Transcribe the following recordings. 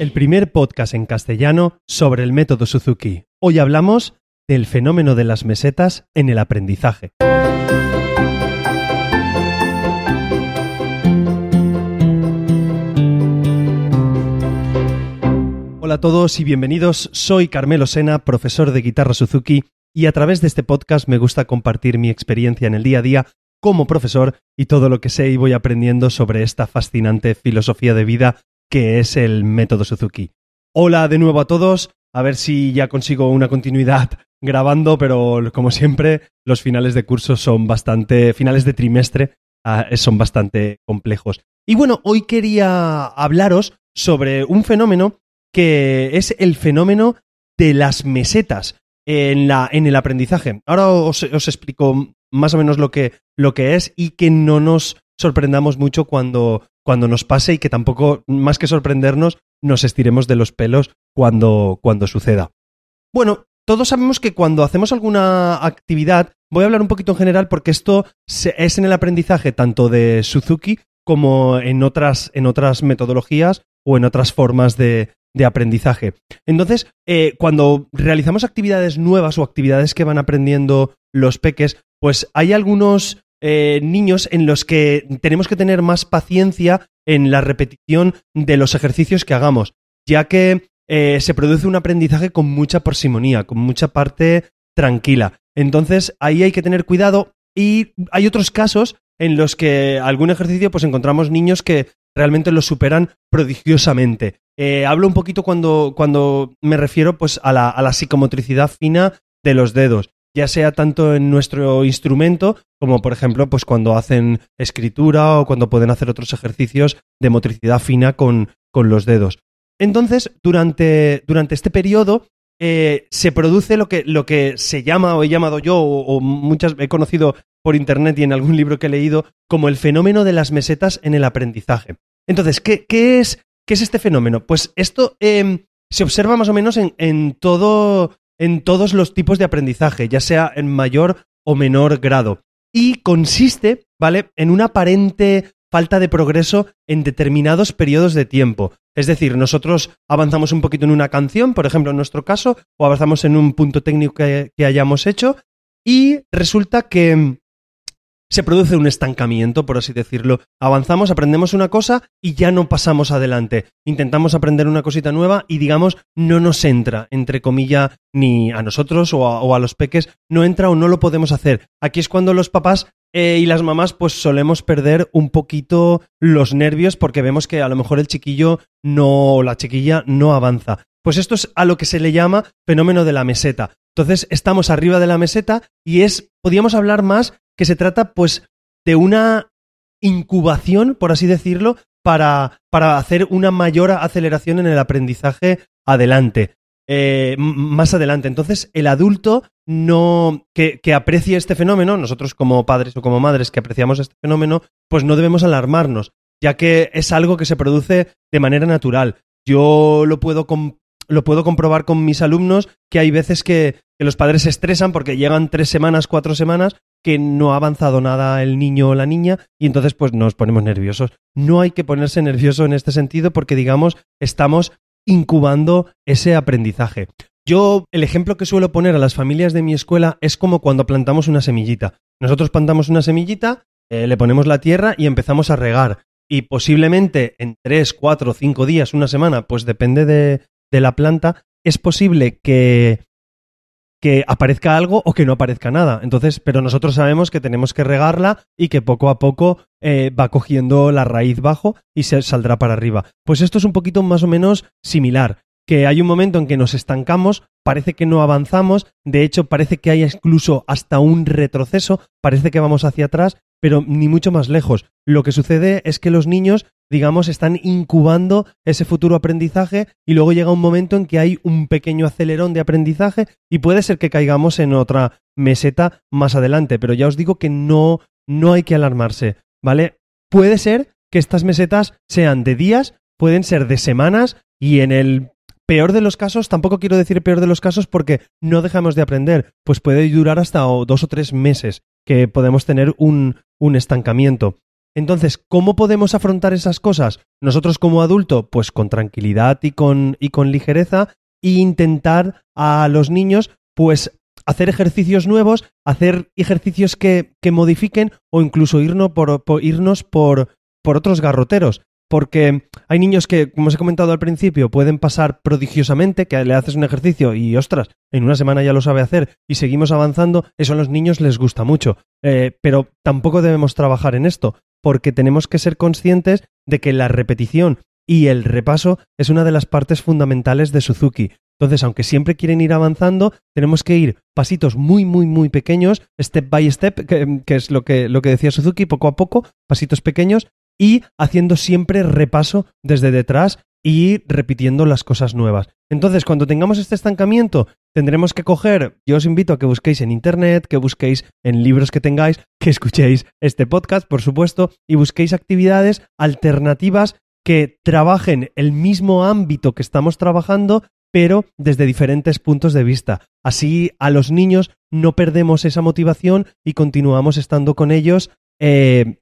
El primer podcast en castellano sobre el método Suzuki. Hoy hablamos del fenómeno de las mesetas en el aprendizaje. Hola a todos y bienvenidos. Soy Carmelo Sena, profesor de guitarra Suzuki, y a través de este podcast me gusta compartir mi experiencia en el día a día como profesor y todo lo que sé y voy aprendiendo sobre esta fascinante filosofía de vida que es el método Suzuki. Hola de nuevo a todos, a ver si ya consigo una continuidad grabando, pero como siempre, los finales de curso son bastante, finales de trimestre ah, son bastante complejos. Y bueno, hoy quería hablaros sobre un fenómeno que es el fenómeno de las mesetas en, la, en el aprendizaje. Ahora os, os explico más o menos lo que, lo que es y que no nos sorprendamos mucho cuando, cuando nos pase y que tampoco, más que sorprendernos, nos estiremos de los pelos cuando, cuando suceda. Bueno, todos sabemos que cuando hacemos alguna actividad, voy a hablar un poquito en general porque esto es en el aprendizaje tanto de Suzuki como en otras, en otras metodologías o en otras formas de, de aprendizaje. Entonces, eh, cuando realizamos actividades nuevas o actividades que van aprendiendo los peques, pues hay algunos eh, niños en los que tenemos que tener más paciencia en la repetición de los ejercicios que hagamos, ya que eh, se produce un aprendizaje con mucha parsimonía, con mucha parte tranquila. Entonces, ahí hay que tener cuidado y hay otros casos en los que algún ejercicio pues encontramos niños que realmente lo superan prodigiosamente. Eh, hablo un poquito cuando, cuando me refiero pues, a, la, a la psicomotricidad fina de los dedos ya sea tanto en nuestro instrumento como por ejemplo pues cuando hacen escritura o cuando pueden hacer otros ejercicios de motricidad fina con, con los dedos. Entonces, durante, durante este periodo eh, se produce lo que, lo que se llama o he llamado yo o, muchas he conocido por internet y en algún libro que he leído como el fenómeno de las mesetas en el aprendizaje. Entonces, ¿qué, qué es ¿Qué es este fenómeno? Pues esto em, se observa más o menos en, todo, en todos los tipos de aprendizaje, ya sea en mayor o menor grado. Y consiste, ¿vale?, en una aparente falta de progreso en determinados periodos de tiempo. Es decir, nosotros avanzamos un poquito en una canción, por ejemplo, en nuestro caso, o avanzamos en un punto técnico que hayamos hecho, y resulta que se produce un estancamiento, por así decirlo. Avanzamos, aprendemos una cosa y ya no pasamos adelante. Intentamos aprender una cosita nueva y digamos, no nos entra, entre comillas, ni a nosotros o a, los peques, no entra o no lo podemos hacer. Aquí es cuando los papás eh, y las mamás pues solemos perder un poquito los nervios porque vemos que a lo mejor el chiquillo no o la chiquilla no avanza. Pues esto es a lo que se le llama fenómeno de la meseta. Entonces estamos arriba de la meseta y es, podríamos hablar más que se trata pues de una incubación, por así decirlo, para, para hacer una mayor aceleración en el aprendizaje adelante. Eh, más adelante. Entonces, el adulto no que, que, aprecie este fenómeno, nosotros como padres o como madres que apreciamos este fenómeno, pues no debemos alarmarnos, ya que es algo que se produce de manera natural. Yo lo puedo, lo puedo comprobar con mis alumnos que hay veces que, los padres se estresan porque llegan tres semanas, cuatro semanas que no ha avanzado nada el niño o la niña y entonces pues nos ponemos nerviosos. No hay que ponerse nervioso en este sentido porque digamos estamos incubando ese aprendizaje. Yo el ejemplo que suelo poner a las familias de mi escuela es como cuando plantamos una semillita. Nosotros plantamos una semillita, eh, le ponemos la tierra y empezamos a regar. Y posiblemente en tres, cuatro, cinco días, una semana, pues depende de, de la planta, es posible que que aparezca algo o que no aparezca nada. Entonces, pero nosotros sabemos que tenemos que regarla y que poco a poco eh, va cogiendo la raíz bajo y se saldrá para arriba. Pues esto es un poquito más o menos similar que hay un momento en que nos estancamos, parece que no avanzamos, de hecho parece que hay incluso hasta un retroceso, parece que vamos hacia atrás, pero ni mucho más lejos. Lo que sucede es que los niños, digamos, están incubando ese futuro aprendizaje y luego llega un momento en que hay un pequeño acelerón de aprendizaje y puede ser que caigamos en otra meseta más adelante, pero ya os digo que no no hay que alarmarse, ¿vale? Puede ser que estas mesetas sean de días, pueden ser de semanas y en el peor de los casos, tampoco quiero decir peor de los casos porque no dejamos de aprender, pues puede durar hasta dos o tres meses que podemos tener un, un estancamiento. Entonces, ¿cómo podemos afrontar esas cosas? Nosotros como adulto, pues con tranquilidad y con, y con ligereza, e intentar a los niños, pues hacer ejercicios nuevos, hacer ejercicios que, que modifiquen o incluso irnos por, por irnos por, por otros garroteros. Porque hay niños que, como os he comentado al principio, pueden pasar prodigiosamente, que le haces un ejercicio y, ostras, en una semana ya lo sabe hacer y seguimos avanzando, eso a los niños les gusta mucho. Eh, pero tampoco debemos trabajar en esto, porque tenemos que ser conscientes de que la repetición y el repaso es una de las partes fundamentales de Suzuki. Entonces, aunque siempre quieren ir avanzando, tenemos que ir pasitos muy, muy, muy pequeños, step by step, que, que es lo que, lo que decía Suzuki, poco a poco, pasitos pequeños, y haciendo siempre repaso desde detrás y repitiendo las cosas nuevas. Entonces, cuando tengamos este estancamiento, tendremos que coger, yo os invito a que busquéis en Internet, que busquéis en libros que tengáis, que escuchéis este podcast, por supuesto, y busquéis actividades alternativas que trabajen el mismo ámbito que estamos trabajando, pero desde diferentes puntos de vista. Así a los niños no perdemos esa motivación y continuamos estando con ellos eh,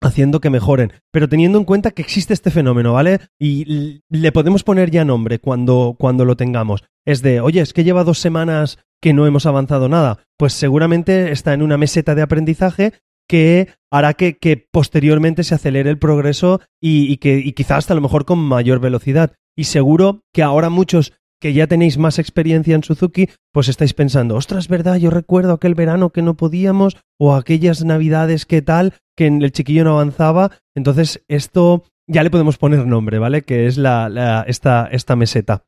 haciendo que mejoren, pero teniendo en cuenta que existe este fenómeno, ¿vale? Y le podemos poner ya nombre cuando, cuando lo tengamos. Es de, oye, es que lleva dos semanas que no hemos avanzado nada. Pues seguramente está en una meseta de aprendizaje que hará que, posteriormente se acelere el progreso y, y que y quizás hasta a lo mejor con mayor velocidad. Y seguro que ahora muchos que ya tenéis más experiencia en Suzuki, pues estáis pensando, ostras, ¿verdad? Yo recuerdo aquel verano que no podíamos o aquellas navidades que tal, que el chiquillo no avanzaba. Entonces, esto ya le podemos poner nombre, ¿vale? Que es la, esta, esta meseta.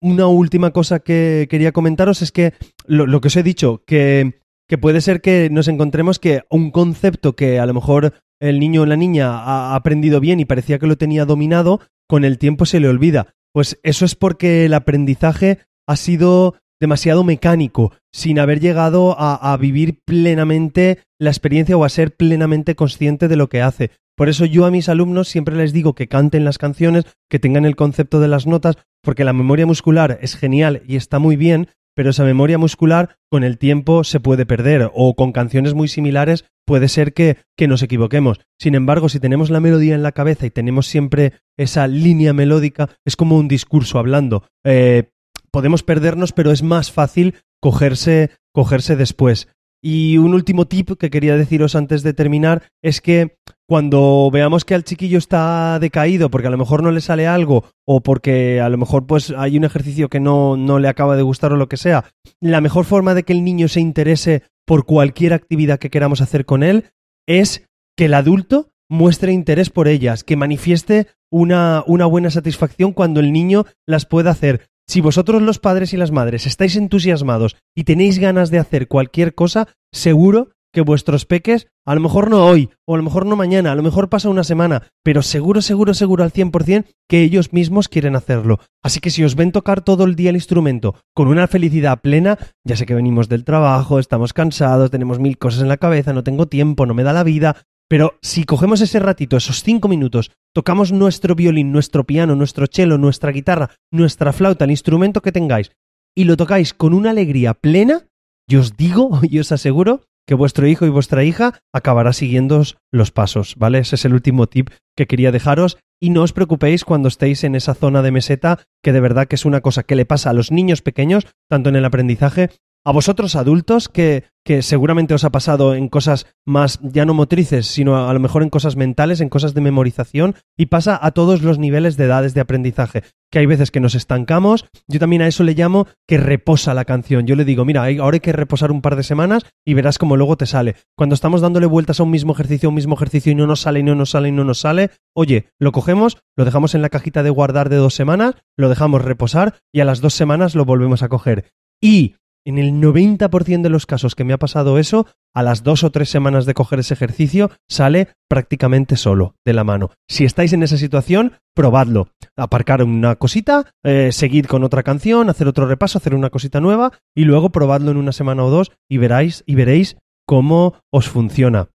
Una última cosa que quería comentaros es que lo, que os he dicho, que, que puede ser que nos encontremos que un concepto que a lo mejor el niño o la niña ha aprendido bien y parecía que lo tenía dominado, con el tiempo se le olvida. Pues eso es porque el aprendizaje ha sido demasiado mecánico, sin haber llegado a, vivir plenamente la experiencia o a ser plenamente consciente de lo que hace. Por eso yo a mis alumnos siempre les digo que canten las canciones, que tengan el concepto de las notas, porque la memoria muscular es genial y está muy bien, pero esa memoria muscular con el tiempo se puede perder o con canciones muy similares puede ser que, que, nos equivoquemos. Sin embargo, si tenemos la melodía en la cabeza y tenemos siempre esa línea melódica, es como un discurso hablando. Eh, podemos perdernos, pero es más fácil cogerse, cogerse después. Y un último tip que quería deciros antes de terminar es que cuando veamos que al chiquillo está decaído porque a lo mejor no le sale algo o porque a lo mejor pues hay un ejercicio que no, no le acaba de gustar o lo que sea, la mejor forma de que el niño se interese por cualquier actividad que queramos hacer con él es que el adulto muestre interés por ellas, que manifieste una, una buena satisfacción cuando el niño las pueda hacer. Si vosotros los padres y las madres estáis entusiasmados y tenéis ganas de hacer cualquier cosa, seguro que vuestros peques, a lo mejor no hoy, o a lo mejor no mañana, a lo mejor pasa una semana, pero seguro, seguro, seguro al 100% que ellos mismos quieren hacerlo. Así que si os ven tocar todo el día el instrumento con una felicidad plena, ya sé que venimos del trabajo, estamos cansados, tenemos mil cosas en la cabeza, no tengo tiempo, no me da la vida, pero si cogemos ese ratito, esos cinco minutos, tocamos nuestro violín, nuestro piano, nuestro cello, nuestra guitarra, nuestra flauta, el instrumento que tengáis, y lo tocáis con una alegría plena, yo os digo y os aseguro que vuestro hijo y vuestra hija acabará siguiendo los pasos, ¿vale? Ese es el último tip que quería dejaros y no os preocupéis cuando estéis en esa zona de meseta, que de verdad que es una cosa que le pasa a los niños pequeños, tanto en el aprendizaje a vosotros adultos que, que, seguramente os ha pasado en cosas más ya no motrices, sino a, lo mejor en cosas mentales, en cosas de memorización, y pasa a todos los niveles de edades de aprendizaje, que hay veces que nos estancamos, yo también a eso le llamo que reposa la canción, yo le digo, mira, ahora hay que reposar un par de semanas y verás cómo luego te sale. Cuando estamos dándole vueltas a un mismo ejercicio, un mismo ejercicio y no nos sale, y no nos sale, y no nos sale, oye, lo cogemos, lo dejamos en la cajita de guardar de dos semanas, lo dejamos reposar y a las dos semanas lo volvemos a coger. Y en el 90% de los casos que me ha pasado eso, a las dos o tres semanas de coger ese ejercicio, sale prácticamente solo, de la mano. Si estáis en esa situación, probadlo. Aparcar una cosita, eh, seguir con otra canción, hacer otro repaso, hacer una cosita nueva y luego probadlo en una semana o dos y veráis y veréis cómo os funciona.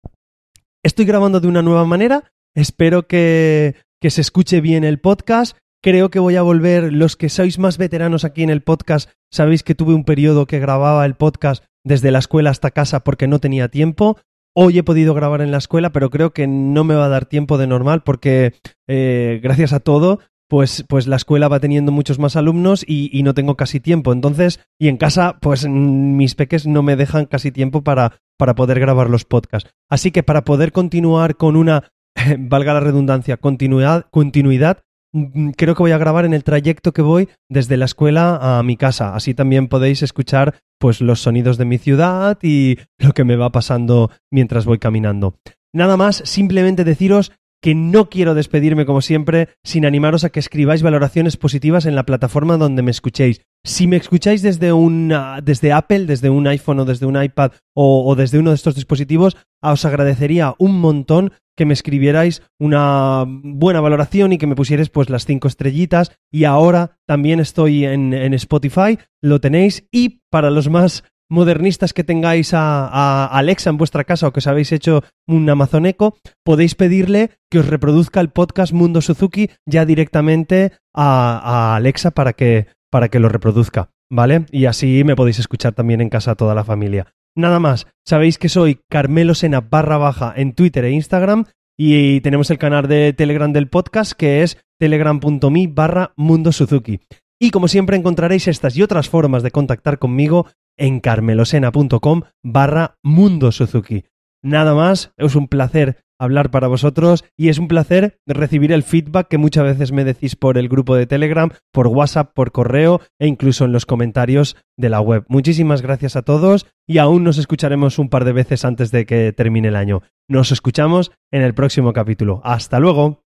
Estoy grabando de una nueva manera. Espero que, que se escuche bien el podcast Creo que voy a volver, los que sois más veteranos aquí en el podcast, sabéis que tuve un periodo que grababa el podcast desde la escuela hasta casa porque no tenía tiempo. Hoy he podido grabar en la escuela, pero creo que no me va a dar tiempo de normal porque eh, gracias a todo, pues, pues la escuela va teniendo muchos más alumnos y, no tengo casi tiempo. Entonces, y en casa, pues mis peques no me dejan casi tiempo para, para poder grabar los podcasts. Así que para poder continuar con una, valga la redundancia, continuidad, continuidad Mm, creo que voy a grabar en el trayecto que voy desde la escuela a mi casa. Así también podéis escuchar pues los sonidos de mi ciudad y lo que me va pasando mientras voy caminando. Nada más, simplemente deciros que no quiero despedirme como siempre sin animaros a que escribáis valoraciones positivas en la plataforma donde me escuchéis. Si me escucháis desde, un, desde Apple, desde un iPhone o desde un iPad o, o desde uno de estos dispositivos, os agradecería un montón que me escribierais una buena valoración y que me pusierais pues las cinco estrellitas. Y ahora también estoy en, en Spotify, lo tenéis. Y para los más modernistas que tengáis a, Alexa en vuestra casa o que os habéis hecho un Amazon Echo, podéis pedirle que os reproduzca el podcast Mundo Suzuki ya directamente a, Alexa para que, para que lo reproduzca, ¿vale? Y así me podéis escuchar también en casa toda la familia. Nada más, sabéis que soy Carmelo Sena barra baja en Twitter e Instagram y tenemos el canal de Telegram del podcast que es telegram.me barra Mundo Suzuki. Y como siempre encontraréis estas y otras formas de contactar conmigo en carmelosena.com barra Mundo Suzuki. Nada más, es un placer hablar para vosotros y es un placer recibir el feedback que muchas veces me decís por el grupo de Telegram, por WhatsApp, por correo e incluso en los comentarios de la web. Muchísimas gracias a todos y aún nos escucharemos un par de veces antes de que termine el año. Nos escuchamos en el próximo capítulo. Hasta luego.